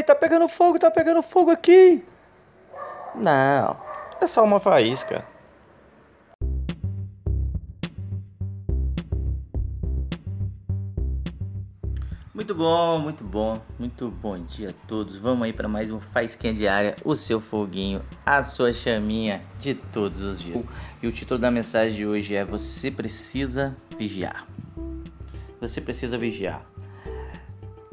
Ei, tá pegando fogo, tá pegando fogo aqui. Não, é só uma faísca. Muito bom, muito bom, muito bom dia a todos. Vamos aí para mais um Faisquinha Diária, o seu foguinho, a sua chaminha de todos os dias. E o título da mensagem de hoje é Você precisa vigiar. Você precisa vigiar.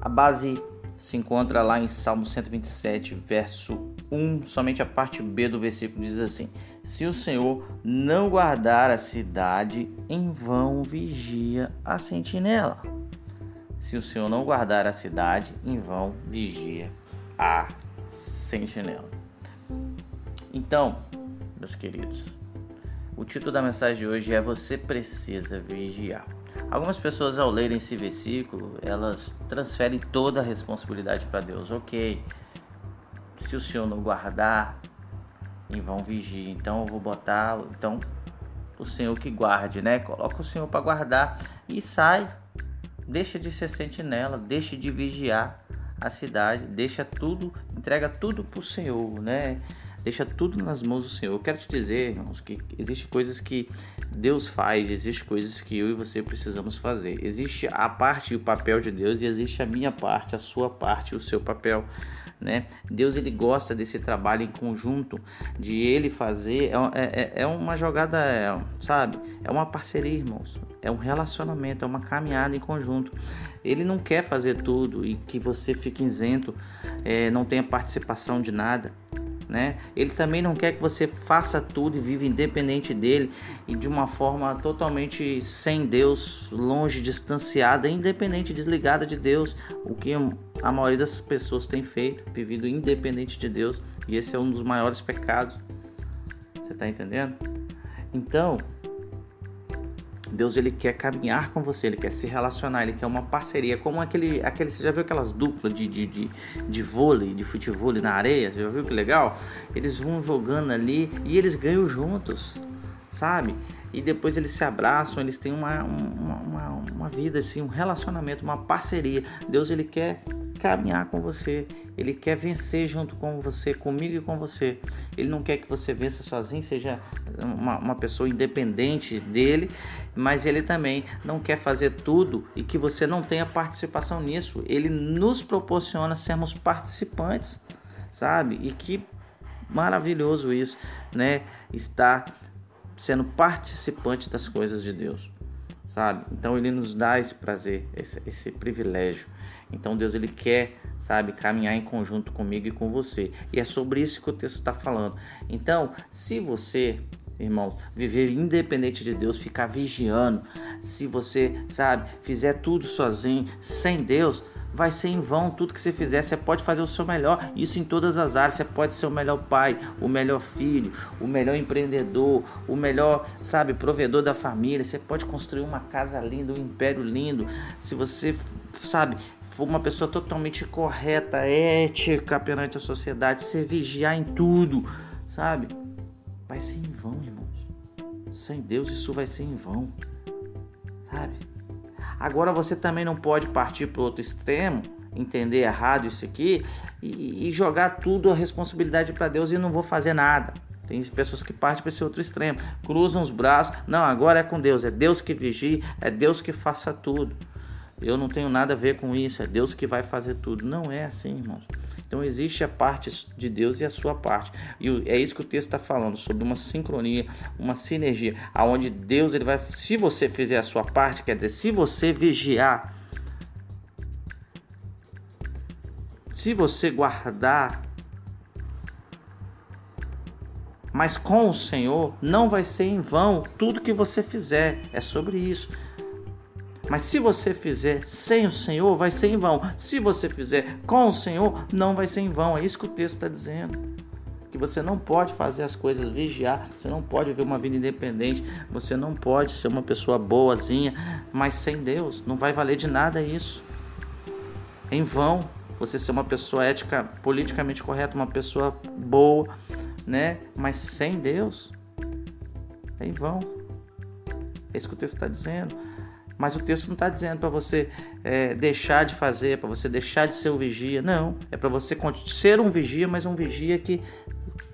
A base se encontra lá em Salmo 127, verso 1, somente a parte B do versículo diz assim: Se o Senhor não guardar a cidade, em vão vigia a sentinela. Se o Senhor não guardar a cidade, em vão vigia a sentinela. Então, meus queridos, o título da mensagem de hoje é Você precisa vigiar. Algumas pessoas, ao lerem esse versículo, elas transferem toda a responsabilidade para Deus. Ok, se o Senhor não guardar, em vão vigia. Então eu vou botar, então o Senhor que guarde, né? Coloca o Senhor para guardar e sai Deixa de ser sentinela, deixa de vigiar a cidade, deixa tudo, entrega tudo para o Senhor, né? Deixa tudo nas mãos do Senhor. Eu quero te dizer, irmãos, que existem coisas que Deus faz, existem coisas que eu e você precisamos fazer. Existe a parte e o papel de Deus e existe a minha parte, a sua parte o seu papel né? Deus ele gosta desse trabalho em conjunto, de ele fazer, é, é, é uma jogada, é, sabe? É uma parceria, irmãos. É um relacionamento, é uma caminhada em conjunto. Ele não quer fazer tudo e que você fique isento, é, não tenha participação de nada né? Ele também não quer que você faça tudo e viva independente dele e de uma forma totalmente sem Deus, longe, distanciada, independente, desligada de Deus, o que a maioria das pessoas tem feito, vivido independente de Deus, e esse é um dos maiores pecados. Você está entendendo? Então, Deus ele quer caminhar com você, ele quer se relacionar, ele quer uma parceria, como aquele, aquele você já viu aquelas duplas de, de, de, de vôlei, de futebol na areia? Você já viu que legal? Eles vão jogando ali e eles ganham juntos, sabe? E depois eles se abraçam, eles têm uma, uma, uma, uma vida assim, um relacionamento, uma parceria. Deus ele quer caminhar com você, ele quer vencer junto com você, comigo e com você. Ele não quer que você vença sozinho, seja uma, uma pessoa independente dele, mas ele também não quer fazer tudo e que você não tenha participação nisso. Ele nos proporciona sermos participantes, sabe? E que maravilhoso isso, né? Estar sendo participante das coisas de Deus sabe? Então ele nos dá esse prazer, esse, esse privilégio. Então Deus ele quer, sabe, caminhar em conjunto comigo e com você. E é sobre isso que o texto está falando. Então, se você irmãos, viver independente de Deus, ficar vigiando, se você, sabe, fizer tudo sozinho, sem Deus, vai ser em vão tudo que você fizer. Você pode fazer o seu melhor, isso em todas as áreas. Você pode ser o melhor pai, o melhor filho, o melhor empreendedor, o melhor, sabe, provedor da família. Você pode construir uma casa linda, um império lindo. Se você, sabe, for uma pessoa totalmente correta, ética perante a sociedade, você vigiar em tudo, sabe? Vai ser em vão, irmãos. Sem Deus isso vai ser em vão, sabe? Agora você também não pode partir para o outro extremo, entender errado isso aqui e, e jogar tudo a responsabilidade para Deus e não vou fazer nada. Tem pessoas que partem para esse outro extremo, cruzam os braços. Não, agora é com Deus, é Deus que vigie, é Deus que faça tudo. Eu não tenho nada a ver com isso, é Deus que vai fazer tudo. Não é assim, irmãos. Então existe a parte de Deus e a sua parte. E é isso que o texto está falando, sobre uma sincronia, uma sinergia, aonde Deus ele vai, se você fizer a sua parte, quer dizer, se você vigiar, se você guardar, mas com o Senhor não vai ser em vão tudo que você fizer. É sobre isso. Mas se você fizer sem o Senhor, vai ser em vão. Se você fizer com o Senhor, não vai ser em vão. É isso que o texto está dizendo. Que você não pode fazer as coisas, vigiar, você não pode viver uma vida independente, você não pode ser uma pessoa boazinha, mas sem Deus não vai valer de nada isso. É em vão você ser uma pessoa ética, politicamente correta, uma pessoa boa, né? Mas sem Deus é em vão. É isso que o texto está dizendo. Mas o texto não está dizendo para você é, deixar de fazer, para você deixar de ser um vigia. Não, é para você ser um vigia, mas um vigia que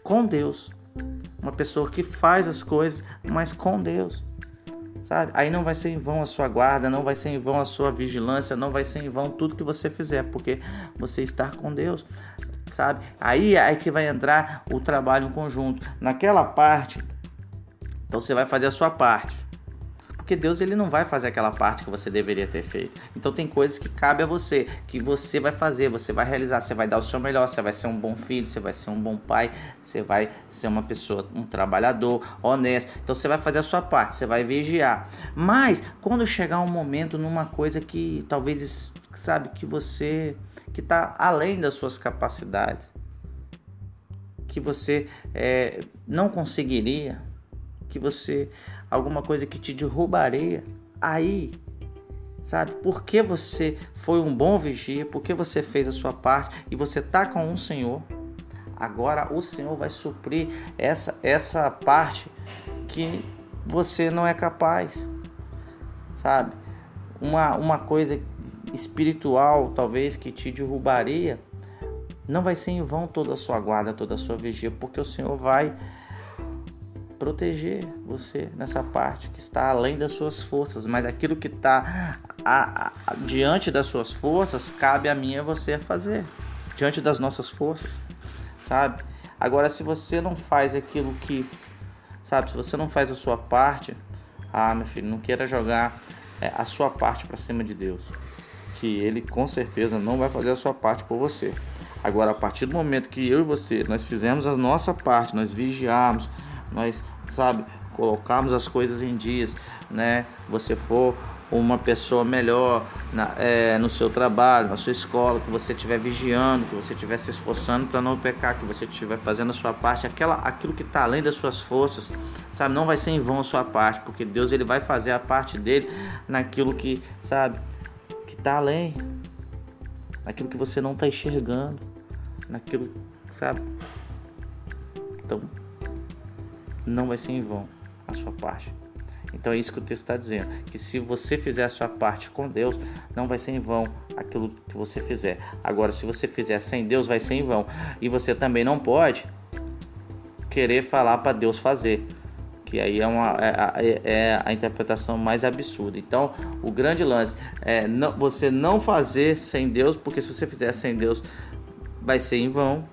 com Deus. Uma pessoa que faz as coisas, mas com Deus. Sabe? Aí não vai ser em vão a sua guarda, não vai ser em vão a sua vigilância, não vai ser em vão tudo que você fizer, porque você está com Deus. Sabe? Aí é que vai entrar o trabalho em conjunto. Naquela parte, então você vai fazer a sua parte. Porque Deus ele não vai fazer aquela parte que você deveria ter feito. Então tem coisas que cabe a você, que você vai fazer, você vai realizar, você vai dar o seu melhor, você vai ser um bom filho, você vai ser um bom pai, você vai ser uma pessoa, um trabalhador, honesto. Então você vai fazer a sua parte, você vai vigiar. Mas quando chegar um momento numa coisa que talvez sabe que você que está além das suas capacidades, que você é, não conseguiria, que você alguma coisa que te derrubaria, aí, sabe? Porque você foi um bom vigia, porque você fez a sua parte e você tá com um Senhor. Agora o Senhor vai suprir essa essa parte que você não é capaz, sabe? Uma, uma coisa espiritual, talvez que te derrubaria, não vai ser em vão toda a sua guarda, toda a sua vigia, porque o Senhor vai proteger você nessa parte que está além das suas forças, mas aquilo que está a, a, diante das suas forças cabe a mim e a você fazer, diante das nossas forças, sabe? Agora, se você não faz aquilo que, sabe, se você não faz a sua parte, ah, meu filho, não queira jogar é, a sua parte para cima de Deus, que Ele com certeza não vai fazer a sua parte por você. Agora, a partir do momento que eu e você nós fizemos a nossa parte, nós vigiarmos, nós sabe, colocarmos as coisas em dias, né? Você for uma pessoa melhor na, é, no seu trabalho, na sua escola, que você estiver vigiando, que você estiver se esforçando para não pecar, que você estiver fazendo a sua parte, aquela, aquilo que está além das suas forças, sabe, não vai ser em vão a sua parte, porque Deus ele vai fazer a parte dele naquilo que, sabe, que está além, naquilo que você não está enxergando, naquilo, sabe. Então, não vai ser em vão a sua parte. Então é isso que o texto está dizendo: que se você fizer a sua parte com Deus, não vai ser em vão aquilo que você fizer. Agora, se você fizer sem Deus, vai ser em vão. E você também não pode querer falar para Deus fazer, que aí é, uma, é, é, é, a interpretação mais absurda. Então, o grande lance é não, você não fazer sem Deus, porque se você fizer sem Deus, vai ser em vão.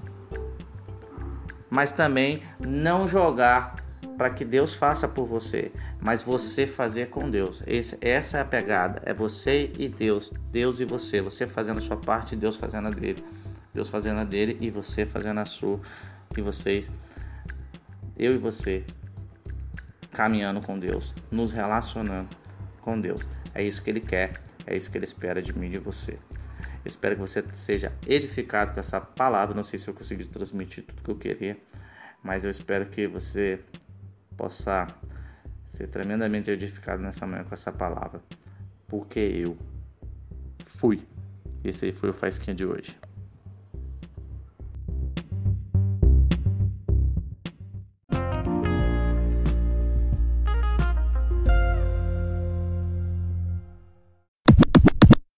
Mas também não jogar para que Deus faça por você, mas você fazer com Deus. Esse, essa é a pegada. É você e Deus, Deus e você, você fazendo a sua parte, Deus fazendo a dele, Deus fazendo a dele e você fazendo a sua, e vocês, eu e você, caminhando com Deus, nos relacionando com Deus. É isso que Ele quer, é isso que Ele espera de mim e de você. espero que você seja edificado com essa palavra. Não sei se eu consegui transmitir tudo que eu queria, mas eu espero que você possa ser tremendamente edificado nessa manhã com essa palavra. Porque eu fui. Esse aí foi o Faisquinha de hoje.